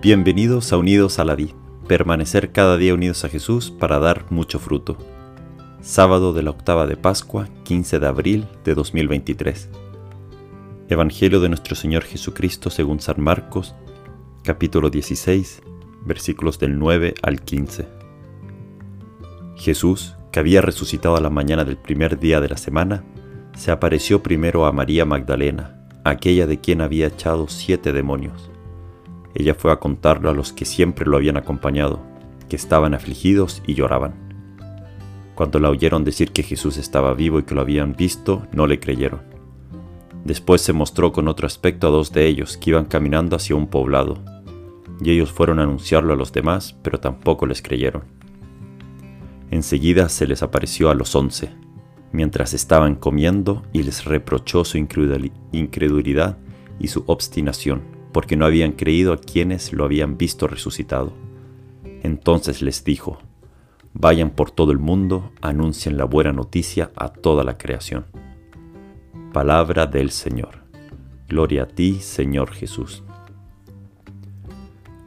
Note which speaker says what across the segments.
Speaker 1: Bienvenidos a Unidos a la Vid, permanecer cada día unidos a Jesús para dar mucho fruto. Sábado de la octava de Pascua, 15 de abril de 2023. Evangelio de nuestro Señor Jesucristo según San Marcos, capítulo 16, versículos del 9 al 15. Jesús, que había resucitado a la mañana del primer día de la semana, se apareció primero a María Magdalena, aquella de quien había echado siete demonios ella fue a contarlo a los que siempre lo habían acompañado, que estaban afligidos y lloraban. Cuando la oyeron decir que Jesús estaba vivo y que lo habían visto, no le creyeron. Después se mostró con otro aspecto a dos de ellos que iban caminando hacia un poblado, y ellos fueron a anunciarlo a los demás, pero tampoco les creyeron. Enseguida se les apareció a los once, mientras estaban comiendo, y les reprochó su incredulidad y su obstinación porque no habían creído a quienes lo habían visto resucitado. Entonces les dijo, vayan por todo el mundo, anuncien la buena noticia a toda la creación. Palabra del Señor. Gloria a ti, Señor Jesús.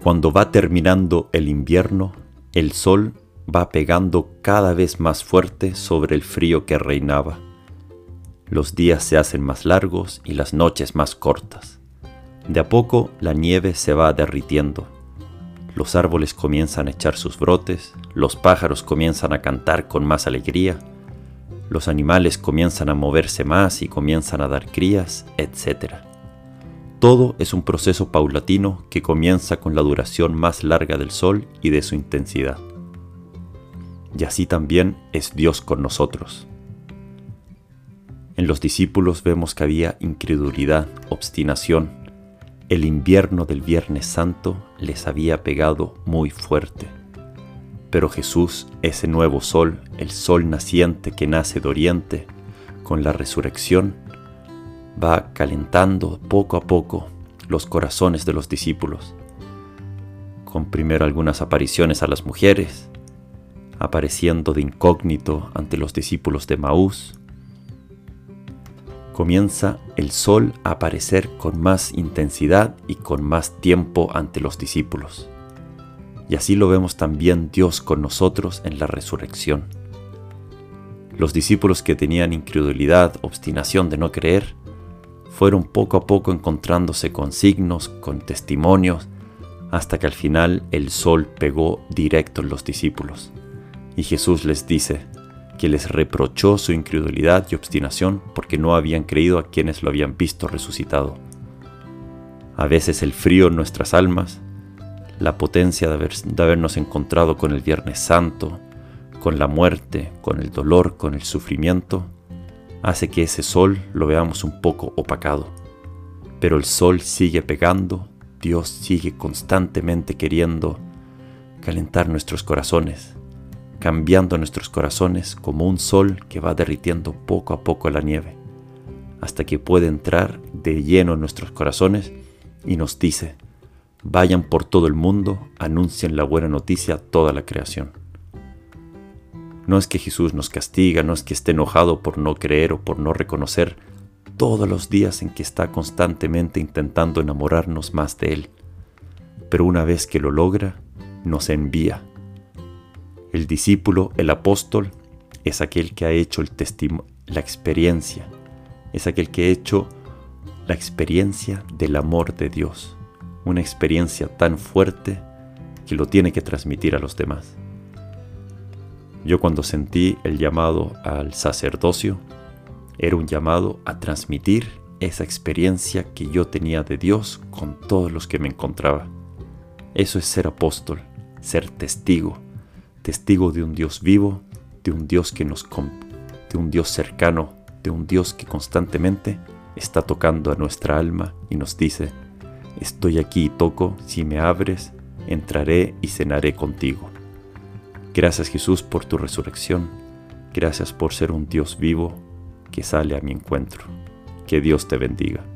Speaker 1: Cuando va terminando el invierno, el sol va pegando cada vez más fuerte sobre el frío que reinaba. Los días se hacen más largos y las noches más cortas. De a poco la nieve se va derritiendo. Los árboles comienzan a echar sus brotes, los pájaros comienzan a cantar con más alegría, los animales comienzan a moverse más y comienzan a dar crías, etc. Todo es un proceso paulatino que comienza con la duración más larga del sol y de su intensidad. Y así también es Dios con nosotros. En los discípulos vemos que había incredulidad, obstinación, el invierno del Viernes Santo les había pegado muy fuerte. Pero Jesús, ese nuevo sol, el sol naciente que nace de oriente, con la resurrección, va calentando poco a poco los corazones de los discípulos, con primero algunas apariciones a las mujeres, apareciendo de incógnito ante los discípulos de Maús, comienza el sol a aparecer con más intensidad y con más tiempo ante los discípulos. Y así lo vemos también Dios con nosotros en la resurrección. Los discípulos que tenían incredulidad, obstinación de no creer, fueron poco a poco encontrándose con signos, con testimonios, hasta que al final el sol pegó directo en los discípulos. Y Jesús les dice, que les reprochó su incredulidad y obstinación porque no habían creído a quienes lo habían visto resucitado. A veces el frío en nuestras almas, la potencia de, de habernos encontrado con el Viernes Santo, con la muerte, con el dolor, con el sufrimiento, hace que ese sol lo veamos un poco opacado. Pero el sol sigue pegando, Dios sigue constantemente queriendo calentar nuestros corazones, cambiando nuestros corazones como un sol que va derritiendo poco a poco la nieve, hasta que puede entrar de lleno en nuestros corazones y nos dice, vayan por todo el mundo, anuncien la buena noticia a toda la creación. No es que Jesús nos castiga, no es que esté enojado por no creer o por no reconocer todos los días en que está constantemente intentando enamorarnos más de Él. Pero una vez que lo logra, nos envía el discípulo, el apóstol, es aquel que ha hecho la experiencia, es aquel que ha hecho la experiencia del amor de Dios, una experiencia tan fuerte que lo tiene que transmitir a los demás. Yo cuando sentí el llamado al sacerdocio, era un llamado a transmitir esa experiencia que yo tenía de Dios con todos los que me encontraba. Eso es ser apóstol, ser testigo, testigo de un Dios vivo, de un Dios que nos de un Dios cercano, de un Dios que constantemente está tocando a nuestra alma y nos dice, estoy aquí y toco, si me abres, entraré y cenaré contigo. Gracias Jesús por tu resurrección, gracias por ser un Dios vivo que sale a mi encuentro. Que Dios te bendiga.